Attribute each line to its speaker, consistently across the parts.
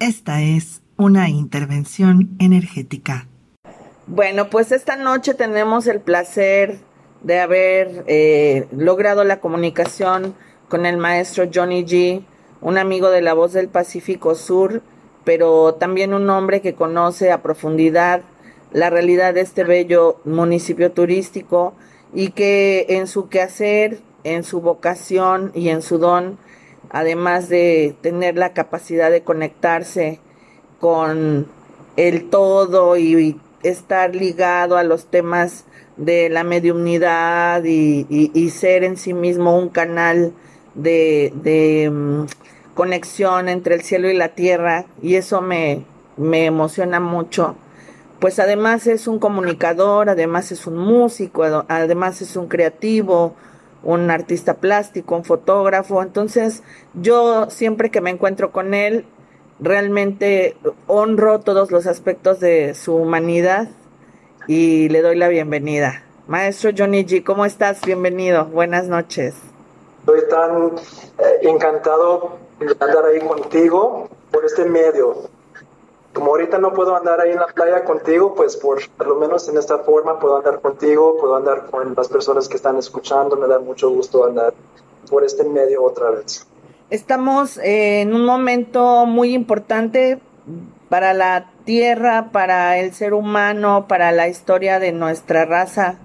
Speaker 1: Esta es una intervención energética.
Speaker 2: Bueno, pues esta noche tenemos el placer de haber eh, logrado la comunicación con el maestro Johnny G, un amigo de la voz del Pacífico Sur, pero también un hombre que conoce a profundidad la realidad de este bello municipio turístico y que en su quehacer, en su vocación y en su don, además de tener la capacidad de conectarse con el todo y, estar ligado a los temas de la mediunidad y, ser en sí mismo un canal de, mm, conexión entre el cielo y la tierra y eso me, me emociona mucho. Pues además es un comunicador, además es un músico, además es un creativo, un artista plástico, un fotógrafo. Entonces yo siempre que me encuentro con él, realmente honro todos los aspectos de su humanidad y le doy la bienvenida. Maestro Johnny G, ¿cómo estás? Bienvenido. Buenas noches.
Speaker 3: Estoy tan eh, encantado de andar ahí contigo por este medio como ahorita no puedo andar ahí en la playa contigo, pues por, lo menos en esta forma puedo andar contigo, puedo andar con las personas que están escuchando, me da mucho gusto andar por este medio otra vez.
Speaker 2: Estamos en un momento muy importante para la Tierra, para el ser humano, para la historia de nuestra raza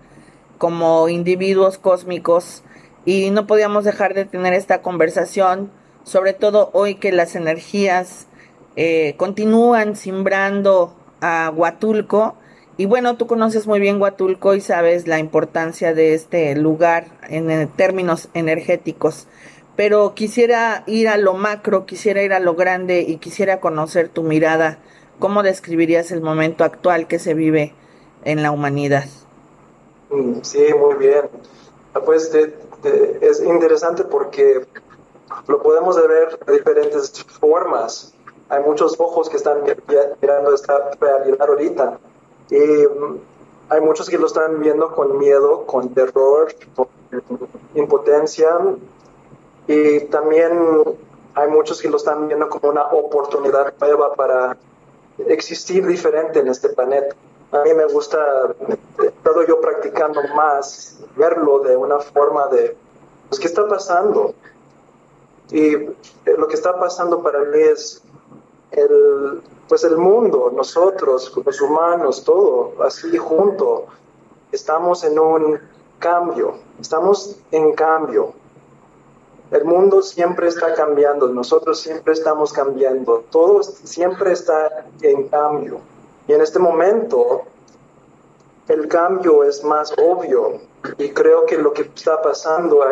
Speaker 2: como individuos cósmicos y no podíamos dejar de tener esta conversación, sobre todo hoy que las energías eh, continúan simbrando a Huatulco. Y bueno, tú conoces muy bien Huatulco y sabes la importancia de este lugar en, términos energéticos. Pero quisiera ir a lo macro, quisiera ir a lo grande y quisiera conocer tu mirada. ¿Cómo describirías el momento actual que se vive en la humanidad?
Speaker 3: Mm, sí, muy bien. Pues es interesante porque lo podemos ver de diferentes formas hay muchos ojos que están mirando esta realidad ahorita. Y mm, hay muchos que lo están viendo con miedo, con terror, con impotencia. Y también hay muchos que lo están viendo como una oportunidad nueva para existir diferente en este planeta. A mí me gusta, todo yo practicando más, verlo de una forma de, pues, ¿qué está pasando? Y eh, lo que está pasando para mí es el, pues el mundo, nosotros, los humanos, todo, así junto, estamos en un cambio, estamos en cambio. El mundo siempre está cambiando, nosotros siempre estamos cambiando, todo siempre está en cambio. Y en este momento el cambio es más obvio y creo que lo que está pasando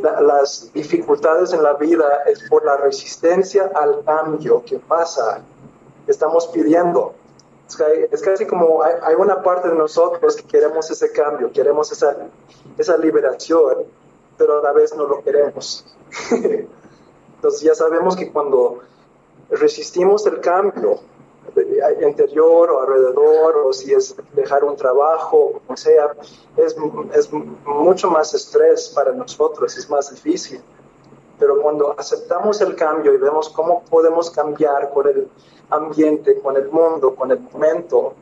Speaker 3: hay las dificultades en la vida es por la resistencia al cambio que pasa, estamos pidiendo. Es casi como hay, una parte de nosotros que queremos ese cambio, queremos esa, esa liberación, pero a la vez no lo queremos. Entonces ya sabemos que cuando resistimos el cambio, interior o alrededor, o si es dejar un trabajo, o sea, es, es mucho más estrés para nosotros, es más difícil. Pero cuando aceptamos el cambio y vemos cómo podemos cambiar con el ambiente, con el mundo, con el momento,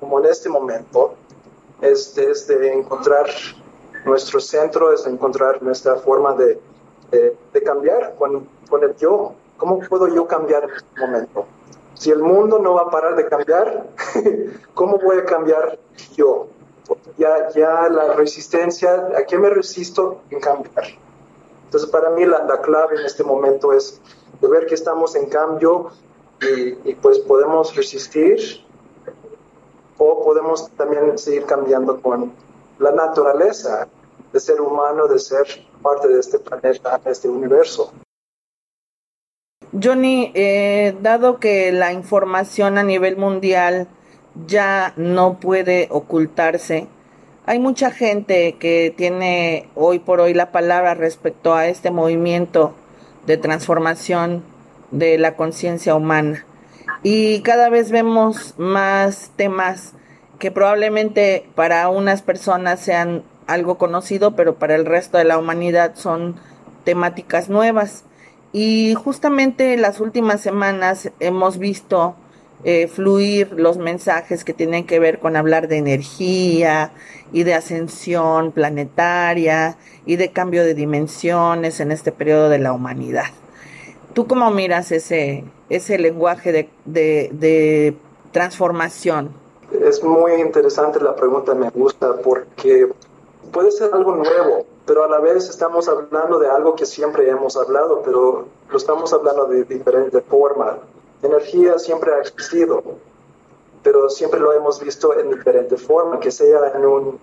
Speaker 3: como en este momento, es, de encontrar nuestro centro, es encontrar nuestra forma de, de, cambiar con, con el yo. ¿Cómo puedo yo cambiar en este momento? Si el mundo no va a parar de cambiar, ¿cómo voy a cambiar yo? Ya, ya la resistencia, ¿a qué me resisto en cambiar? Entonces, para mí la, clave en este momento es de ver que estamos en cambio y, y, pues podemos resistir o podemos también seguir cambiando con la naturaleza de ser humano, de ser parte de este planeta, de este universo.
Speaker 2: Johnny, eh, dado que la información a nivel mundial ya no puede ocultarse, hay mucha gente que tiene hoy por hoy la palabra respecto a este movimiento de transformación de la conciencia humana. Y cada vez vemos más temas que probablemente para unas personas sean algo conocido, pero para el resto de la humanidad son temáticas nuevas. Y justamente las últimas semanas hemos visto eh, fluir los mensajes que tienen que ver con hablar de energía y de ascensión planetaria y de cambio de dimensiones en este periodo de la humanidad. ¿Tú cómo miras ese, ese lenguaje de, de, de transformación?
Speaker 3: Es muy interesante la pregunta, me gusta, porque puede ser algo nuevo, pero a la vez estamos hablando de algo que siempre hemos hablado, pero lo estamos hablando de diferente forma. Energía siempre ha existido, pero siempre lo hemos visto en diferente forma, que sea en un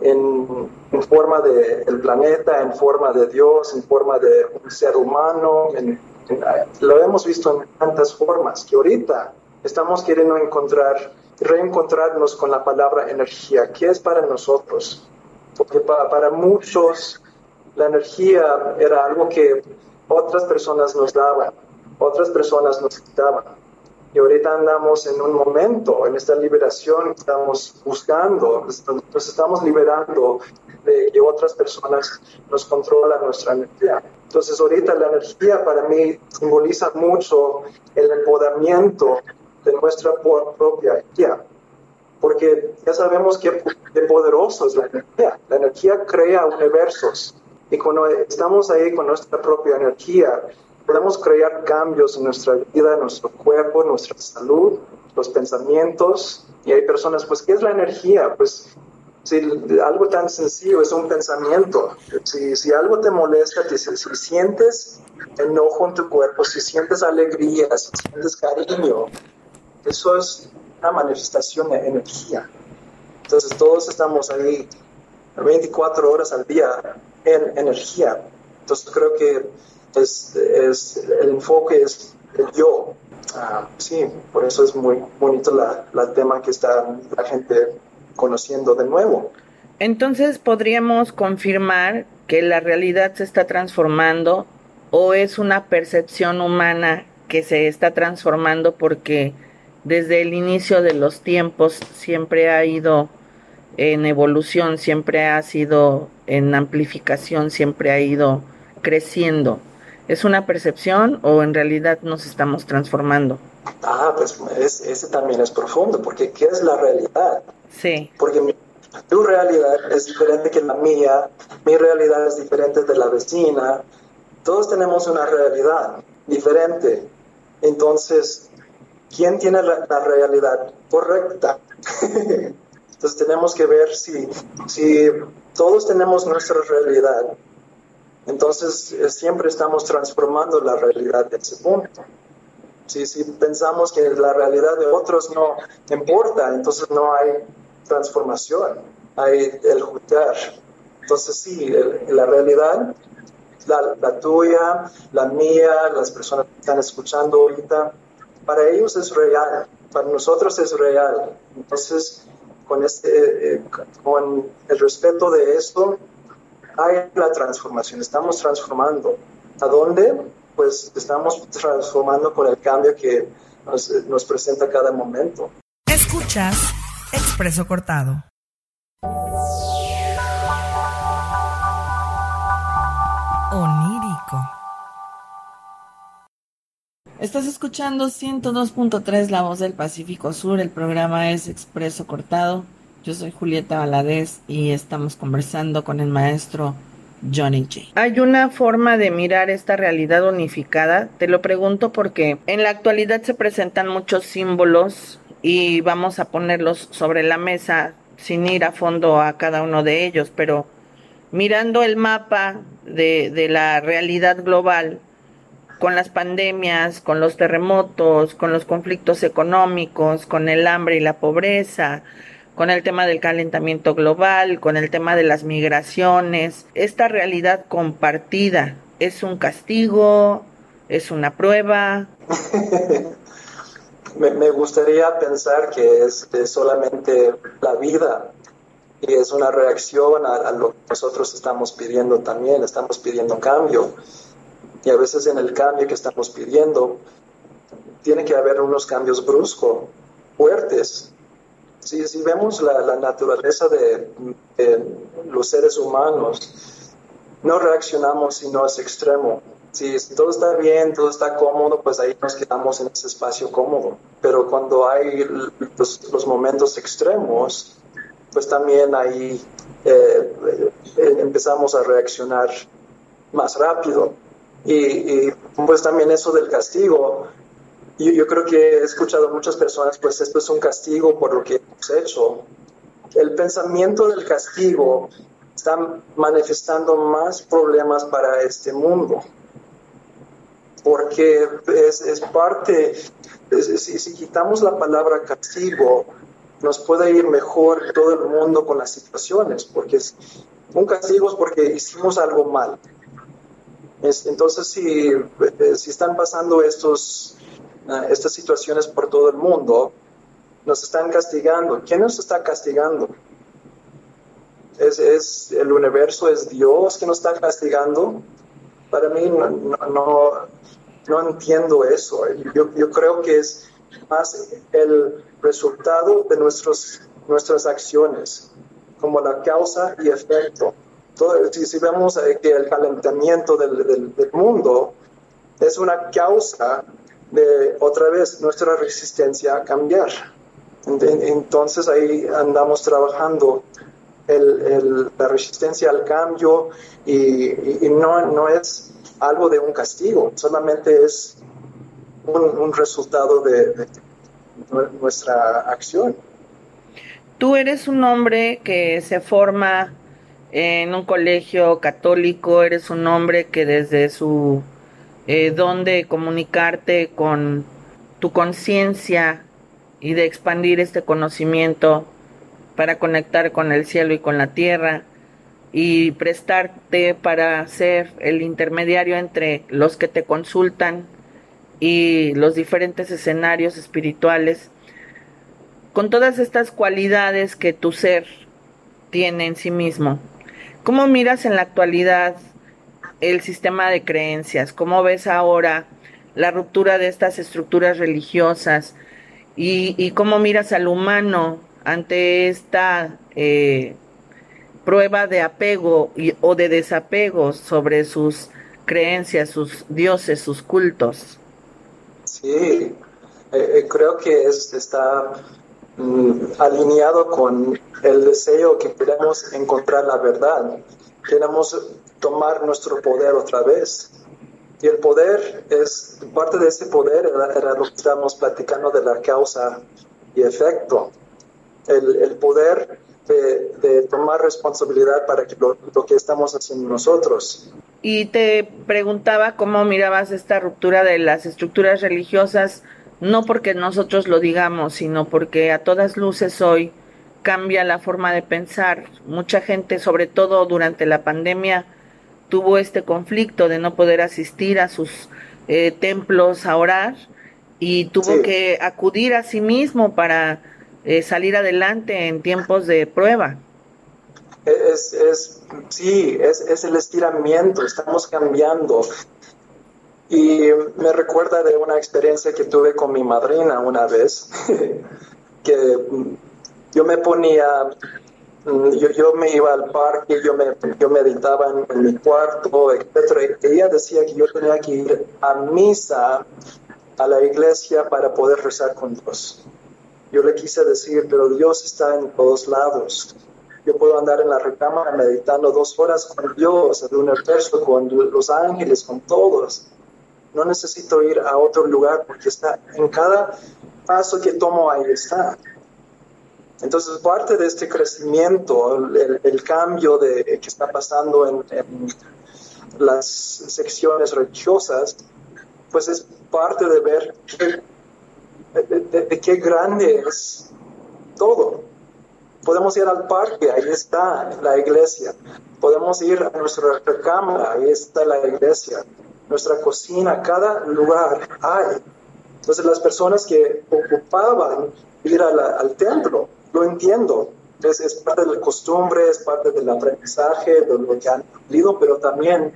Speaker 3: en, forma del el planeta, en forma de Dios, en forma de un ser humano, lo hemos visto en tantas formas que ahorita estamos queriendo encontrar, reencontrarnos con la palabra energía. ¿Qué es para nosotros? Porque para, muchos la energía era algo que otras personas nos daban, otras personas nos quitaban. Y ahorita andamos en un momento, en esta liberación, estamos buscando, nos estamos liberando de que otras personas nos controlan nuestra energía. Entonces ahorita la energía para mí simboliza mucho el empoderamiento de nuestra propia energía porque ya sabemos qué, poderoso es la energía. La energía crea universos y cuando estamos ahí con nuestra propia energía, podemos crear cambios en nuestra vida, en nuestro cuerpo, en nuestra salud, los pensamientos. Y hay personas, pues, ¿qué es la energía? Pues, si algo tan sencillo es un pensamiento, si, si algo te molesta, si, si sientes enojo en tu cuerpo, si sientes alegría, si sientes cariño, eso es una manifestación de energía. Entonces todos estamos ahí 24 horas al día en energía. Entonces creo que es, es el enfoque es el yo. Ah, sí, por eso es muy bonito la, la tema que está la gente conociendo de nuevo.
Speaker 2: Entonces podríamos confirmar que la realidad se está transformando o es una percepción humana que se está transformando porque desde el inicio de los tiempos siempre ha ido en evolución, siempre ha sido en amplificación, siempre ha ido creciendo. ¿Es una percepción o en realidad nos estamos transformando?
Speaker 3: Ah, pues ese también es profundo, porque ¿qué es la realidad?
Speaker 2: Sí.
Speaker 3: Porque tu realidad es diferente que la mía, mi realidad es diferente de la vecina, todos tenemos una realidad diferente. Entonces, quién tiene la, realidad correcta. Entonces tenemos que ver si, si todos tenemos nuestra realidad, entonces eh, siempre estamos transformando la realidad de ese punto. Si, si pensamos que la realidad de otros no importa, entonces no hay transformación, hay el juzgar. Entonces sí, la realidad, la, la tuya, la mía, las personas que están escuchando ahorita, para ellos es real, para nosotros es real. Entonces, con, este, eh, con el respeto de esto, hay la transformación, estamos transformando. ¿A dónde? Pues estamos transformando con el cambio que nos, nos presenta cada momento.
Speaker 1: Escuchas Expreso Cortado.
Speaker 2: Estás escuchando 102.3 La Voz del Pacífico Sur, el programa es Expreso Cortado. Yo soy Julieta Valadez y estamos conversando con el maestro Johnny J. ¿Hay una forma de mirar esta realidad unificada? Te lo pregunto porque en la actualidad se presentan muchos símbolos y vamos a ponerlos sobre la mesa sin ir a fondo a cada uno de ellos, pero mirando el mapa de la realidad global, con las pandemias, con los terremotos, con los conflictos económicos, con el hambre y la pobreza, con el tema del calentamiento global, con el tema de las migraciones. Esta realidad compartida es un castigo, es una prueba.
Speaker 3: me, gustaría pensar que es, solamente la vida y es una reacción a lo que nosotros estamos pidiendo también, estamos pidiendo cambio y a veces en el cambio que estamos pidiendo, tiene que haber unos cambios bruscos, fuertes. Si, si vemos la, naturaleza de, los seres humanos, no reaccionamos si no es extremo. Si, todo está bien, todo está cómodo, pues ahí nos quedamos en ese espacio cómodo. Pero cuando hay los, momentos extremos, pues también ahí eh, eh, empezamos a reaccionar más rápido. Y, pues también eso del castigo, yo, creo que he escuchado a muchas personas, pues esto es un castigo por lo que hemos hecho. El pensamiento del castigo está manifestando más problemas para este mundo porque es, parte, si, quitamos la palabra castigo, nos puede ir mejor todo el mundo con las situaciones, porque un castigo es porque hicimos algo mal. Entonces, si, eh, si están pasando estos, ah, estas situaciones por todo el mundo, nos están castigando. ¿Quién nos está castigando? ¿Es, es el universo, es Dios que nos está castigando? Para mí no, no entiendo eso. Yo, yo, creo que es más el resultado de nuestros, nuestras acciones, como la causa y efecto. Si, vemos eh, que el calentamiento del, mundo es una causa de, otra vez, nuestra resistencia a cambiar. Entonces ahí andamos trabajando el, el, la resistencia al cambio y, no, no es algo de un castigo, solamente es un, resultado de, nuestra acción.
Speaker 2: Tú eres un hombre que se forma en un colegio católico, eres un hombre que desde su eh, don de comunicarte con tu conciencia y de expandir este conocimiento para conectar con el cielo y con la tierra, y prestarte para ser el intermediario entre los que te consultan y los diferentes escenarios espirituales, con todas estas cualidades que tu ser tiene en sí mismo. ¿Cómo miras en la actualidad el sistema de creencias? ¿Cómo ves ahora la ruptura de estas estructuras religiosas? ¿Y, cómo miras al humano ante esta eh, prueba de apego o de desapego sobre sus creencias, sus dioses, sus cultos.
Speaker 3: Sí, eh, eh, creo que está mm, alineado con el deseo que queremos encontrar la verdad. Queremos tomar nuestro poder otra vez. Y el poder es, parte de ese poder era, lo que estamos platicando de la causa y efecto. El, el poder de, tomar responsabilidad para que lo, que estamos haciendo nosotros.
Speaker 2: Y te preguntaba cómo mirabas esta ruptura de las estructuras religiosas, no porque nosotros lo digamos, sino porque a todas luces hoy cambia la forma de pensar. Mucha gente, sobre todo durante la pandemia, tuvo este conflicto de no poder asistir a sus eh, templos a orar y tuvo que acudir a sí mismo para eh, salir adelante en tiempos de prueba.
Speaker 3: Es, es sí, es, es el estiramiento, estamos cambiando. Y me recuerda de una experiencia que tuve con mi madrina una vez, que yo me ponía, yo, yo, me iba al parque, yo, me, yo meditaba en, en mi cuarto, etc. Y ella decía que yo tenía que ir a misa, a la iglesia, para poder rezar con Dios. Yo le quise decir, pero Dios está en todos lados. Yo puedo andar en la recámara meditando dos horas con Dios, el universo, con los ángeles, con todos. No necesito ir a otro lugar porque está en cada paso que tomo, ahí está. Entonces, parte de este crecimiento, el, cambio de, que está pasando en, las secciones religiosas, pues es parte de ver que de, qué grande es todo. Podemos ir al parque, ahí está la iglesia. Podemos ir a nuestra recámara, ahí está la iglesia. Nuestra cocina, cada lugar hay. Entonces las personas que ocupaban ir al templo, lo entiendo. Es, parte de la costumbre, es parte del aprendizaje, de lo que han aprendido, pero también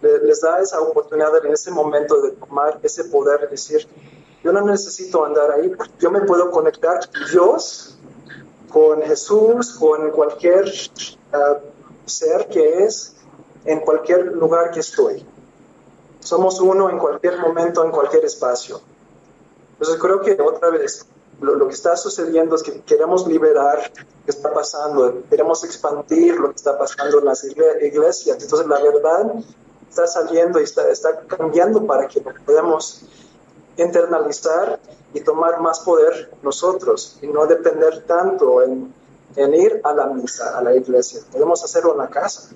Speaker 3: les da esa oportunidad en ese momento de tomar ese poder, y decir, yo no necesito andar ahí, yo me puedo conectar Dios con Jesús, con cualquier uh, ser que es, en cualquier lugar que estoy. Somos uno en cualquier momento, en cualquier espacio. Entonces creo que otra vez lo, que está sucediendo es que queremos liberar lo que está pasando, queremos expandir lo que está pasando en las iglesias. Entonces la verdad está saliendo y está, está cambiando para que podamos internalizar y tomar más poder nosotros y no depender tanto en, en ir a la misa, a la iglesia. Podemos hacerlo en la casa.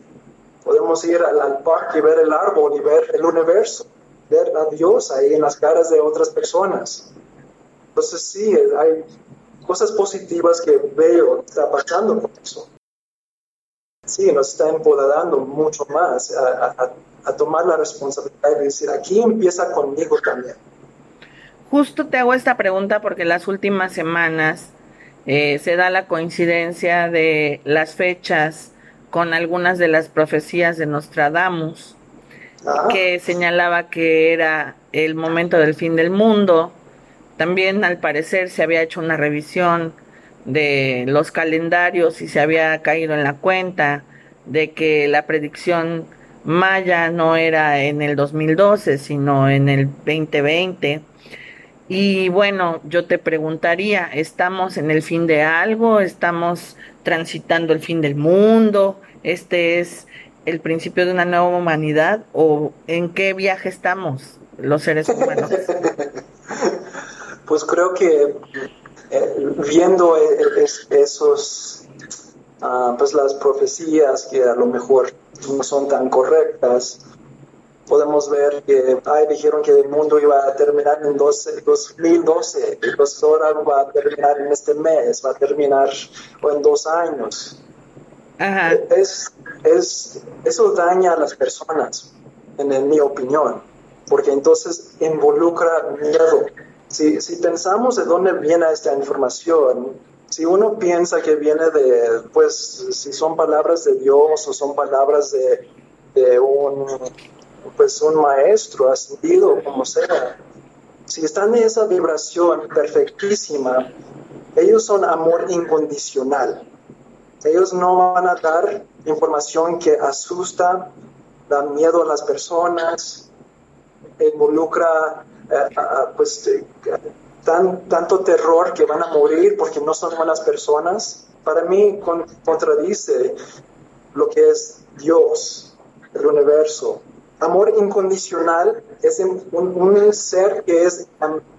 Speaker 3: Podemos ir al, parque y ver el árbol y ver el universo, ver a Dios ahí en las caras de otras personas. Entonces sí, hay cosas positivas que veo pasando con eso. Sí, nos está empoderando mucho más a, a tomar la responsabilidad de decir, aquí empieza conmigo también.
Speaker 2: Justo te hago esta pregunta porque las últimas semanas eh, se da la coincidencia de las fechas con algunas de las profecías de Nostradamus, ah. que señalaba que era el momento del fin del mundo. También al parecer se había hecho una revisión de los calendarios y se había caído en la cuenta de que la predicción maya no era en el 2012, sino en el 2020 y bueno, yo te preguntaría, ¿estamos en el fin de algo? ¿Estamos transitando el fin del mundo? ¿Este es el principio de una nueva humanidad? ¿O en qué viaje estamos los seres humanos?
Speaker 3: pues creo que eh, viendo e, e, esos, ah, pues las profecías que a lo mejor no son tan correctas, podemos ver que ay, dijeron que el mundo iba a terminar en 12, 2012, y pues ahora va a terminar en este mes, va a terminar o en dos años. Es, es, eso daña a las personas, en, mi opinión, porque entonces involucra miedo. Si, si pensamos de dónde viene esta información, si uno piensa que viene de, pues, si son palabras de Dios o son palabras de, de un pues un maestro ascendido, como sea, si están en esa vibración perfectísima, ellos son amor incondicional. Ellos no van a dar información que asusta, da miedo a las personas, involucra eh, pues tan, tanto terror que van a morir porque no son buenas personas. Para mí contradice lo que es Dios, el universo, Amor incondicional es un, ser que es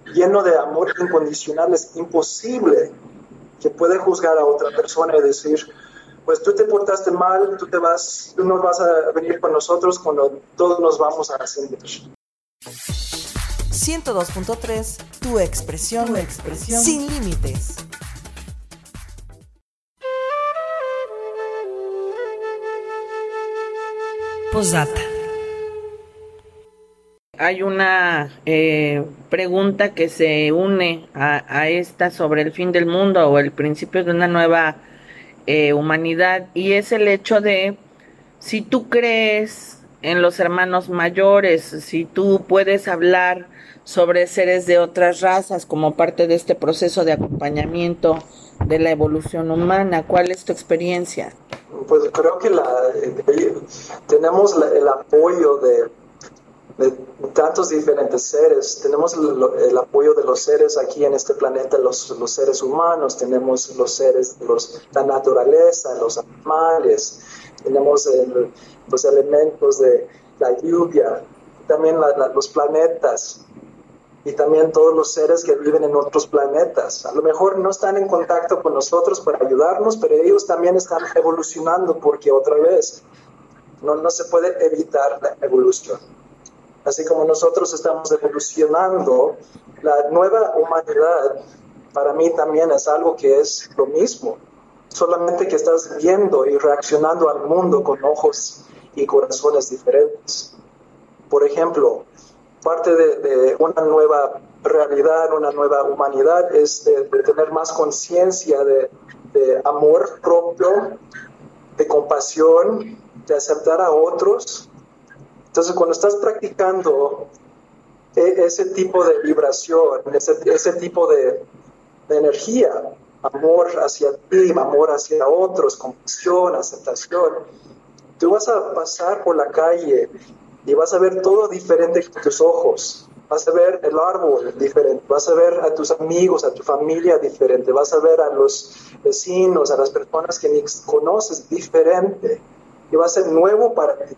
Speaker 3: lleno de amor incondicional. Es imposible que pueda juzgar a otra persona y decir, pues tú te portaste mal, tú te vas, tú no vas a venir con nosotros cuando todos nos vamos a ascender.
Speaker 1: 102.3, tu expresión, tu expresión sin límites. Posdata.
Speaker 2: Hay una eh, pregunta que se une a, esta sobre el fin del mundo o el principio de una nueva eh, humanidad y es el hecho de si tú crees en los hermanos mayores, si tú puedes hablar sobre seres de otras razas como parte de este proceso de acompañamiento de la evolución humana, ¿cuál es tu experiencia?
Speaker 3: Pues creo que la, eh, tenemos el apoyo de de tantos diferentes seres. Tenemos el, apoyo de los seres aquí en este planeta, los, los seres humanos, tenemos los seres de los, la naturaleza, los animales, tenemos los elementos de la lluvia, también los planetas y también todos los seres que viven en otros planetas. A lo mejor no están en contacto con nosotros para ayudarnos, pero ellos también están evolucionando porque otra vez no, no se puede evitar la evolución así como nosotros estamos evolucionando, la nueva humanidad para mí también es algo que es lo mismo, solamente que estás viendo y reaccionando al mundo con ojos y corazones diferentes. Por ejemplo, parte de, una nueva realidad, una nueva humanidad es de, tener más conciencia de, de amor propio, de compasión, de aceptar a otros entonces, cuando estás practicando e, ese tipo de vibración, ese, tipo de, energía, amor hacia ti, amor hacia otros, compasión, aceptación, tú vas a pasar por la calle y vas a ver todo diferente con tus ojos. Vas a ver el árbol diferente, vas a ver a tus amigos, a tu familia diferente, vas a ver a los vecinos, a las personas que ni conoces diferente. Y va a ser nuevo para ti.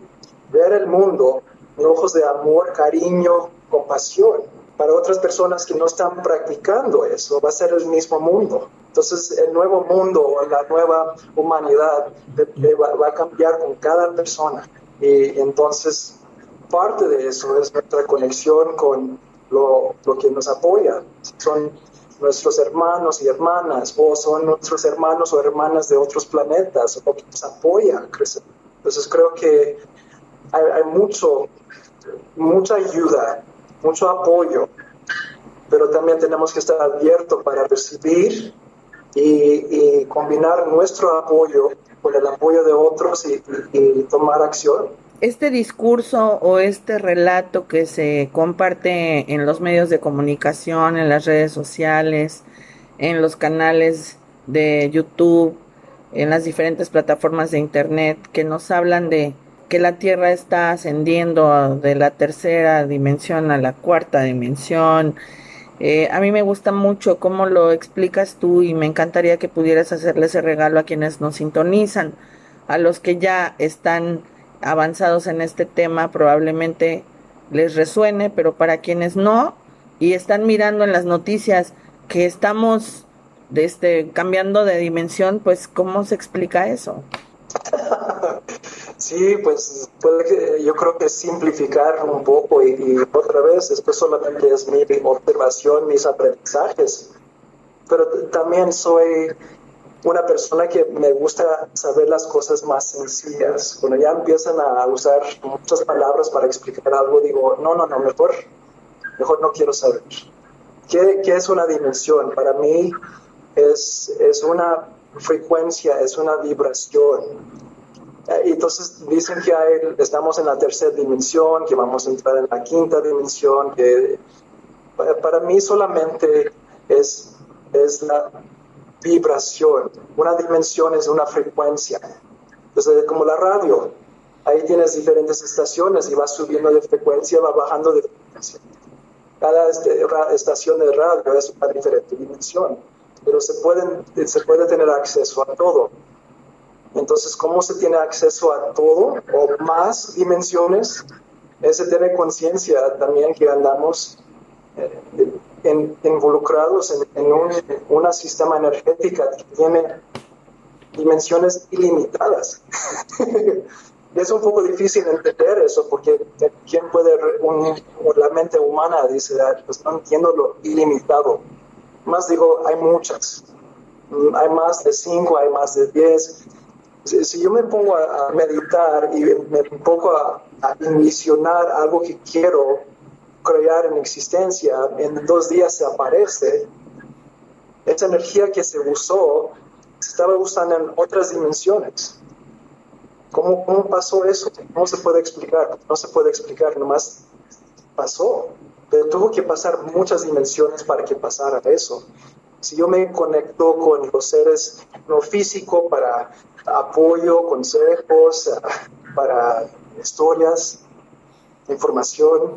Speaker 3: Ver el mundo en ojos de amor, cariño, compasión. Para otras personas que no están practicando eso, va a ser el mismo mundo. Entonces, el nuevo mundo, la nueva humanidad va a cambiar con cada persona. Y entonces parte de eso es nuestra conexión con lo, lo, que nos apoya. Son nuestros hermanos y hermanas, o son nuestros hermanos o hermanas de otros planetas, o que nos apoya a crecer. Entonces creo que hay, hay mucho, mucha ayuda, mucho apoyo, pero también tenemos que estar abiertos para recibir y, y, combinar nuestro apoyo con el apoyo de otros y, y tomar acción.
Speaker 2: Este discurso o este relato que se comparte en los medios de comunicación, en las redes sociales, en los canales de YouTube, en las diferentes plataformas de Internet, que nos hablan de que la Tierra está ascendiendo de la tercera dimensión a la cuarta dimensión. Eh, a mí me gusta mucho cómo lo explicas tú y me encantaría que pudieras hacerle ese regalo a quienes nos sintonizan, a los que ya están avanzados en este tema probablemente les resuene, pero para quienes no y están mirando en las noticias que estamos este, cambiando de dimensión, pues ¿cómo se explica eso?
Speaker 3: Sí, pues puede yo creo que simplificar un poco y, y, otra vez, esto solamente es mi observación, mis aprendizajes, pero también soy una persona que me gusta saber las cosas más sencillas. Cuando ya empiezan a usar muchas palabras para explicar algo, digo, no, no, no, mejor, mejor no quiero saber. ¿Qué, qué es una dimensión? Para mí es, es una frecuencia, es una vibración. Y entonces dicen que hay, estamos en la tercera dimensión, que vamos a entrar en la quinta dimensión, que para mí solamente es, es la vibración. Una dimensión es una frecuencia. Entonces, como la radio, ahí tienes diferentes estaciones y va subiendo de frecuencia, va bajando de frecuencia. Cada este, estación de radio es una diferente dimensión, pero se, pueden, se puede tener acceso a todo. Entonces, ¿cómo se tiene acceso a todo o más dimensiones? Es tener conciencia también que andamos eh, en, involucrados en, en un una sistema energética que tiene dimensiones ilimitadas. es un poco difícil entender eso porque quién puede, un, la mente humana dice, pues no entiendo lo ilimitado. Más digo, hay muchas. Hay más de cinco, hay más de diez. Si, yo me pongo a, meditar y me pongo a, a envisionar algo que quiero, crear en existencia, en dos días se aparece, esa energía que se usó se estaba usando en otras dimensiones. ¿Cómo, ¿Cómo pasó eso? ¿Cómo se puede explicar? No se puede explicar, nomás pasó. Pero tuvo que pasar muchas dimensiones para que pasara eso. Si yo me conecto con los seres no físicos para apoyo, consejos, para historias, información,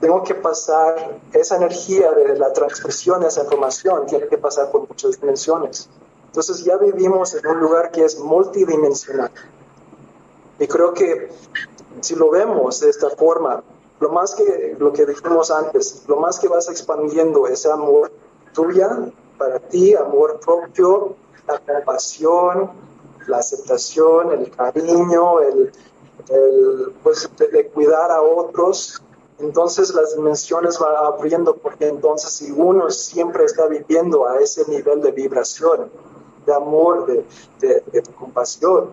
Speaker 3: tengo que pasar esa energía de la transmisión de esa información, tiene que pasar por muchas dimensiones. Entonces ya vivimos en un lugar que es multidimensional. Y creo que si lo vemos de esta forma, lo más que lo que dijimos antes, lo más que vas expandiendo ese amor tuya para ti, amor propio, la compasión, la aceptación, el cariño, el, el pues, de cuidar a otros, entonces las dimensiones van abriendo porque entonces si uno siempre está viviendo a ese nivel de vibración, de amor, de, de, compasión,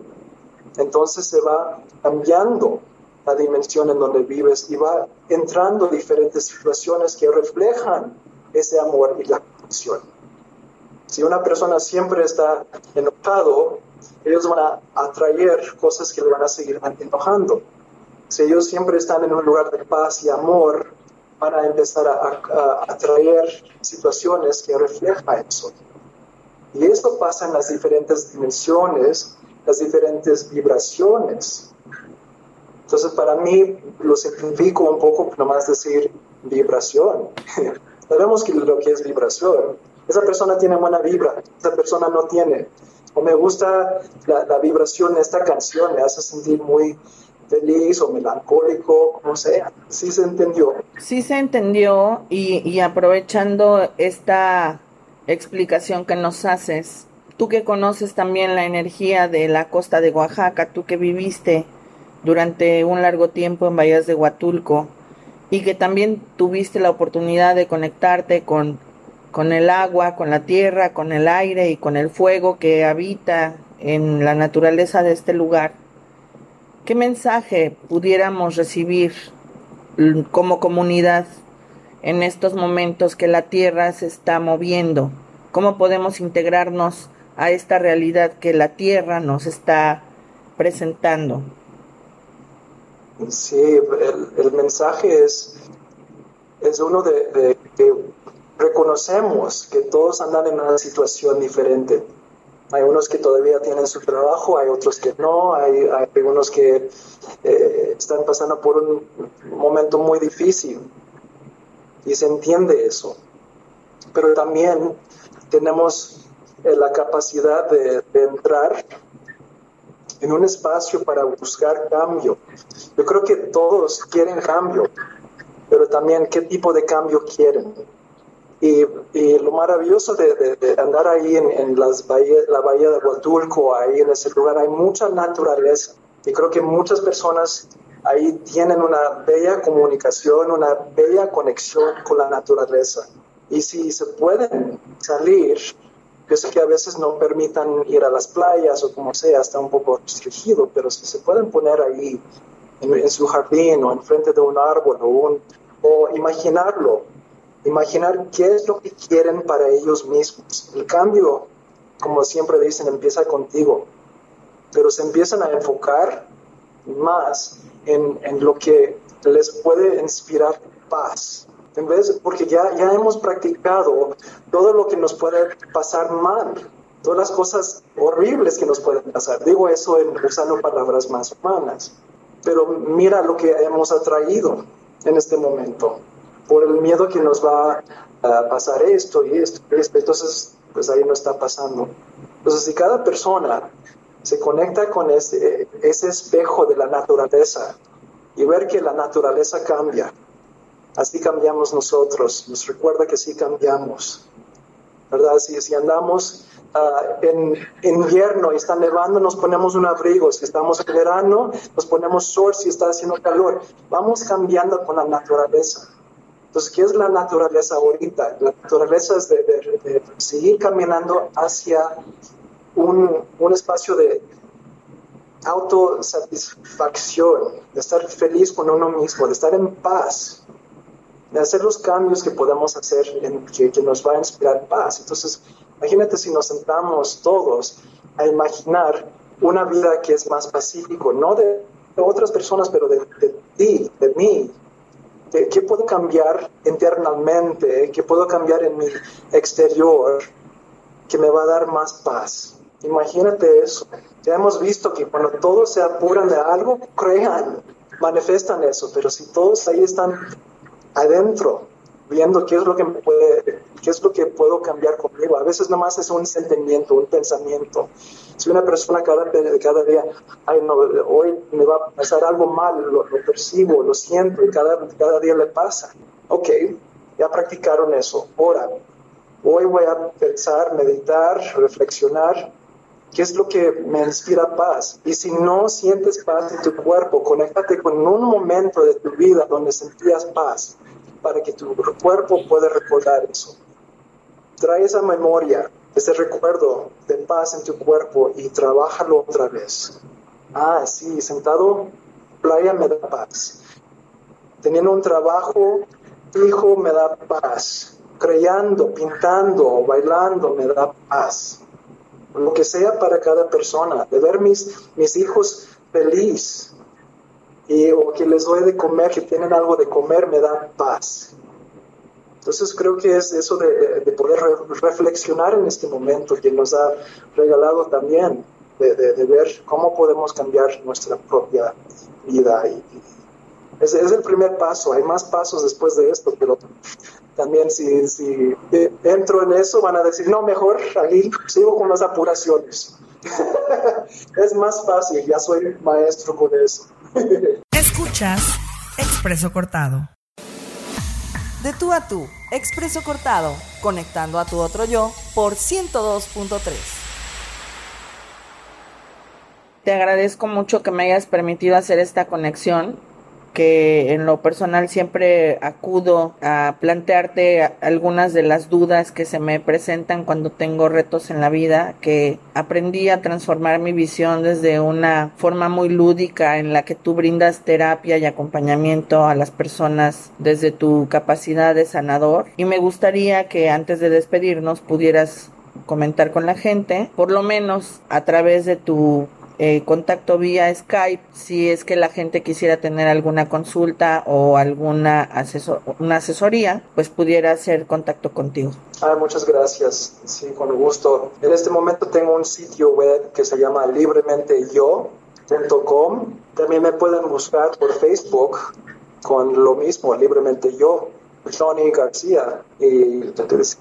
Speaker 3: entonces se va cambiando la dimensión en donde vives y va entrando diferentes situaciones que reflejan ese amor y la compasión. Si una persona siempre está enojado, ellos van a atraer cosas que le van a seguir enojando si ellos siempre están en un lugar de paz y amor, van a empezar a, atraer situaciones que reflejan eso. Y esto pasa en las diferentes dimensiones, las diferentes vibraciones. Entonces, para mí, lo simplifico un poco, nomás decir vibración. Sabemos que lo que es vibración. Esa persona tiene buena vibra, esa persona no tiene. O me gusta la, la vibración de esta canción, me hace sentir muy feliz o melancólico, como sea. Sí se entendió.
Speaker 2: Sí se entendió y, y aprovechando esta explicación que nos haces, tú que conoces también la energía de la costa de Oaxaca, tú que viviste durante un largo tiempo en Bahías de Huatulco y que también tuviste la oportunidad de conectarte con, con el agua, con la tierra, con el aire y con el fuego que habita en la naturaleza de este lugar. ¿Qué mensaje pudiéramos recibir como comunidad en estos momentos que la Tierra se está moviendo? ¿Cómo podemos integrarnos a esta realidad que la Tierra nos está presentando?
Speaker 3: Sí, el, mensaje es, es uno de, reconocemos que todos andan en una situación diferente hay unos que todavía tienen su trabajo, hay otros que no, hay, hay unos que eh, están pasando por un momento muy difícil y se entiende eso. Pero también tenemos eh, la capacidad de, de entrar en un espacio para buscar cambio. Yo creo que todos quieren cambio, pero también qué tipo de cambio quieren y, lo maravilloso de, andar ahí en, las la bahía de Huatulco, ahí en ese lugar, hay mucha naturaleza. Y creo que muchas personas ahí tienen una bella comunicación, una bella conexión con la naturaleza. Y si se pueden salir, yo sé que a veces no permitan ir a las playas o como sea, está un poco restringido, pero si se pueden poner ahí en, su jardín o enfrente de un árbol o, un, o imaginarlo, imaginar qué es lo que quieren para ellos mismos. El cambio, como siempre dicen, empieza contigo, pero se empiezan a enfocar más en, en lo que les puede inspirar paz. En vez, porque ya, ya hemos practicado todo lo que nos puede pasar mal, todas las cosas horribles que nos pueden pasar. Digo eso en, usando palabras más humanas. Pero mira lo que hemos atraído en este momento por el miedo que nos va a pasar esto y esto y esto. Entonces, pues ahí no está pasando. Entonces, si cada persona se conecta con ese, ese espejo de la naturaleza y ver que la naturaleza cambia, así cambiamos nosotros, nos recuerda que sí cambiamos. ¿Verdad? Si, si andamos uh, en, invierno y está nevando, nos ponemos un abrigo. Si estamos en verano, nos ponemos sol si está haciendo calor. Vamos cambiando con la naturaleza. Entonces, ¿qué es la naturaleza ahorita? La naturaleza es de, seguir caminando hacia un, un espacio de autosatisfacción, de estar feliz con uno mismo, de estar en paz, de hacer los cambios que podemos hacer en, que, nos va a inspirar paz. Entonces, imagínate si nos sentamos todos a imaginar una vida que es más pacífico, no de, otras personas, pero de, de ti, de mí, ¿Qué, puedo cambiar internamente? ¿Qué puedo cambiar en mi exterior que me va a dar más paz? Imagínate eso. Ya hemos visto que cuando todos se apuran de algo, crean, manifestan eso, pero si todos ahí están adentro, viendo qué es lo que puede, qué es lo que puedo cambiar conmigo. A veces nomás es un sentimiento, un pensamiento. Si una persona cada, cada día, ay no, hoy me va a pasar algo mal, lo, percibo, lo siento, y cada, cada día le pasa. Ok, ya practicaron eso. Ahora, hoy voy a pensar, meditar, reflexionar. ¿Qué es lo que me inspira paz? Y si no sientes paz en tu cuerpo, conéctate con un momento de tu vida donde sentías paz para que tu cuerpo pueda recordar eso. Trae esa memoria, ese recuerdo de paz en tu cuerpo y trabájalo otra vez. Ah, sí, sentado, playa me da paz. Teniendo un trabajo fijo me da paz. Creando, pintando, bailando me da paz. Lo que sea para cada persona. De ver mis, mis hijos feliz, o que les doy de comer, que tienen algo de comer, me da paz. Entonces creo que es eso de, poder reflexionar en este momento que nos ha regalado también de, de, ver cómo podemos cambiar nuestra propia vida. Y, es, es, el primer paso, hay más pasos después de esto, pero también si, si entro en eso van a decir, no, mejor ahí sigo con las apuraciones. es más fácil, ya soy maestro con eso.
Speaker 1: Escuchas Expreso Cortado. De tú a tú, Expreso Cortado, conectando a tu otro yo por 102.3.
Speaker 2: Te agradezco mucho que me hayas permitido hacer esta conexión que en lo personal siempre acudo a plantearte algunas de las dudas que se me presentan cuando tengo retos en la vida, que aprendí a transformar mi visión desde una forma muy lúdica en la que tú brindas terapia y acompañamiento a las personas desde tu capacidad de sanador. Y me gustaría que antes de despedirnos pudieras comentar con la gente, por lo menos a través de tu eh, contacto vía Skype si es que la gente quisiera tener alguna consulta o alguna asesor una asesoría, pues pudiera hacer contacto contigo.
Speaker 3: Ah, muchas gracias. Sí, con gusto. En este momento tengo un sitio web que se llama librementeyo.com. También me pueden buscar por Facebook con lo mismo, libremente yo. Johnny García. Y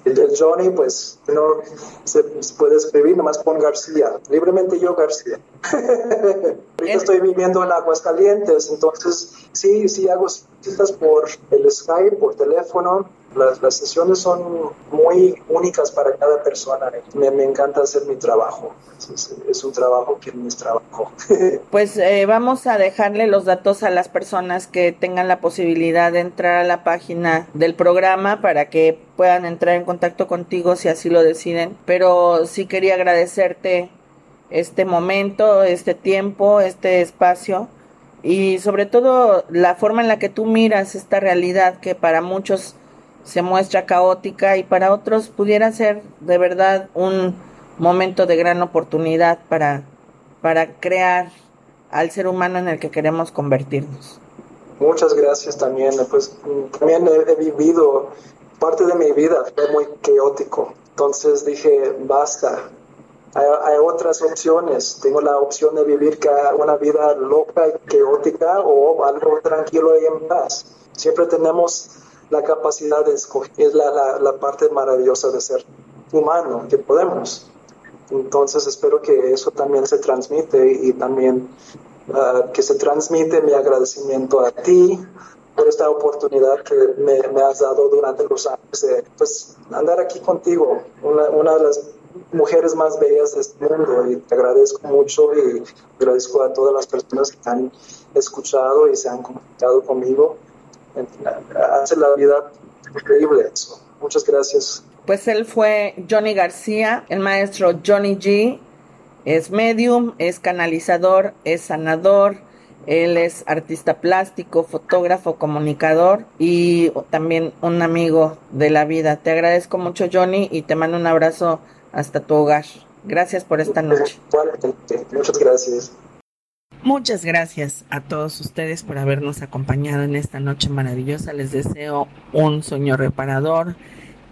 Speaker 3: el Johnny, pues, no se puede escribir, nomás pon García. Libremente yo García. Ahorita estoy viviendo en Aguascalientes, entonces sí, sí hago citas por el Skype, por teléfono. Las, las sesiones son muy únicas para cada persona. Me, me encanta hacer mi trabajo. Es, es, un trabajo que no es trabajo.
Speaker 2: pues eh, vamos a dejarle los datos a las personas que tengan la posibilidad de entrar a la página del programa para que puedan entrar en contacto contigo si así lo deciden. Pero sí quería agradecerte este momento, este tiempo, este espacio y sobre todo la forma en la que tú miras esta realidad que para muchos se muestra caótica y para otros pudiera ser de verdad un momento de gran oportunidad para, para crear al ser humano en el que queremos convertirnos.
Speaker 3: Muchas gracias también. Pues también he, vivido, parte de mi vida fue muy caótico. Entonces dije, basta, hay, hay, otras opciones. Tengo la opción de vivir una vida loca y caótica o algo tranquilo y en paz. Siempre tenemos la capacidad de escoger, es la, la, la, parte maravillosa de ser humano, que podemos. Entonces espero que eso también se transmite y también uh, que se transmite mi agradecimiento a ti por esta oportunidad que me, me, has dado durante los años de pues, andar aquí contigo, una, una de las mujeres más bellas de este mundo y te agradezco mucho y agradezco a todas las personas que han escuchado y se han comunicado conmigo hace la vida increíble eso. Muchas gracias.
Speaker 2: Pues él fue Johnny García, el maestro Johnny G. Es medium, es canalizador, es sanador, él es artista plástico, fotógrafo, comunicador y también un amigo de la vida. Te agradezco mucho Johnny y te mando un abrazo hasta tu hogar. Gracias por esta noche.
Speaker 3: Muchas gracias.
Speaker 2: Muchas gracias a todos ustedes por habernos acompañado en esta noche maravillosa. Les deseo un sueño reparador,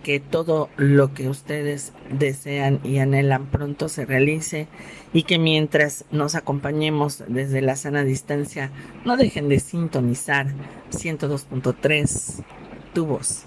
Speaker 2: que todo lo que ustedes desean y anhelan pronto se realice y que mientras nos acompañemos desde la sana distancia, no dejen de sintonizar 102.3 tu voz.